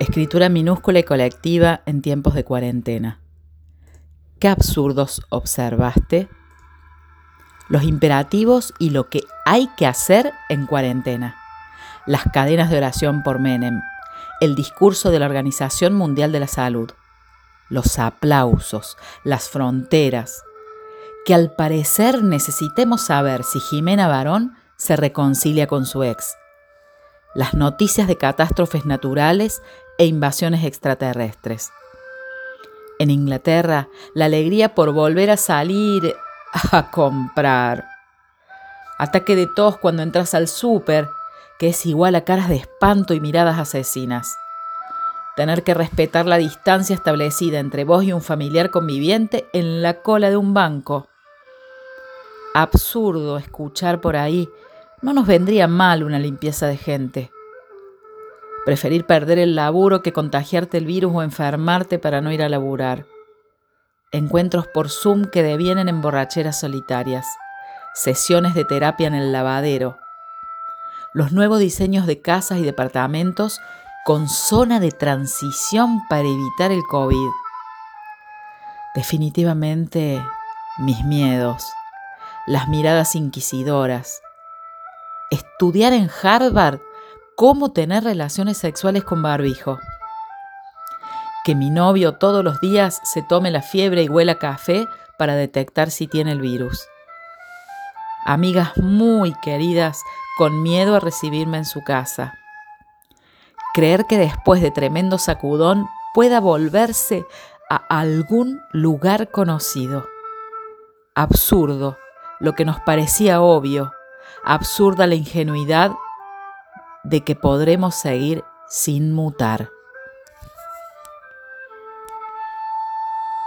Escritura minúscula y colectiva en tiempos de cuarentena. ¿Qué absurdos observaste? Los imperativos y lo que hay que hacer en cuarentena. Las cadenas de oración por Menem. El discurso de la Organización Mundial de la Salud. Los aplausos. Las fronteras. Que al parecer necesitemos saber si Jimena Barón se reconcilia con su ex. Las noticias de catástrofes naturales e invasiones extraterrestres. En Inglaterra, la alegría por volver a salir a comprar. Ataque de tos cuando entras al súper, que es igual a caras de espanto y miradas asesinas. Tener que respetar la distancia establecida entre vos y un familiar conviviente en la cola de un banco. Absurdo escuchar por ahí, no nos vendría mal una limpieza de gente. Preferir perder el laburo que contagiarte el virus o enfermarte para no ir a laburar. Encuentros por Zoom que devienen en borracheras solitarias. Sesiones de terapia en el lavadero. Los nuevos diseños de casas y departamentos con zona de transición para evitar el COVID. Definitivamente mis miedos, las miradas inquisidoras. Estudiar en Harvard cómo tener relaciones sexuales con barbijo. Que mi novio todos los días se tome la fiebre y huela café para detectar si tiene el virus. Amigas muy queridas con miedo a recibirme en su casa. Creer que después de tremendo sacudón pueda volverse a algún lugar conocido. Absurdo, lo que nos parecía obvio, absurda la ingenuidad de que podremos seguir sin mutar.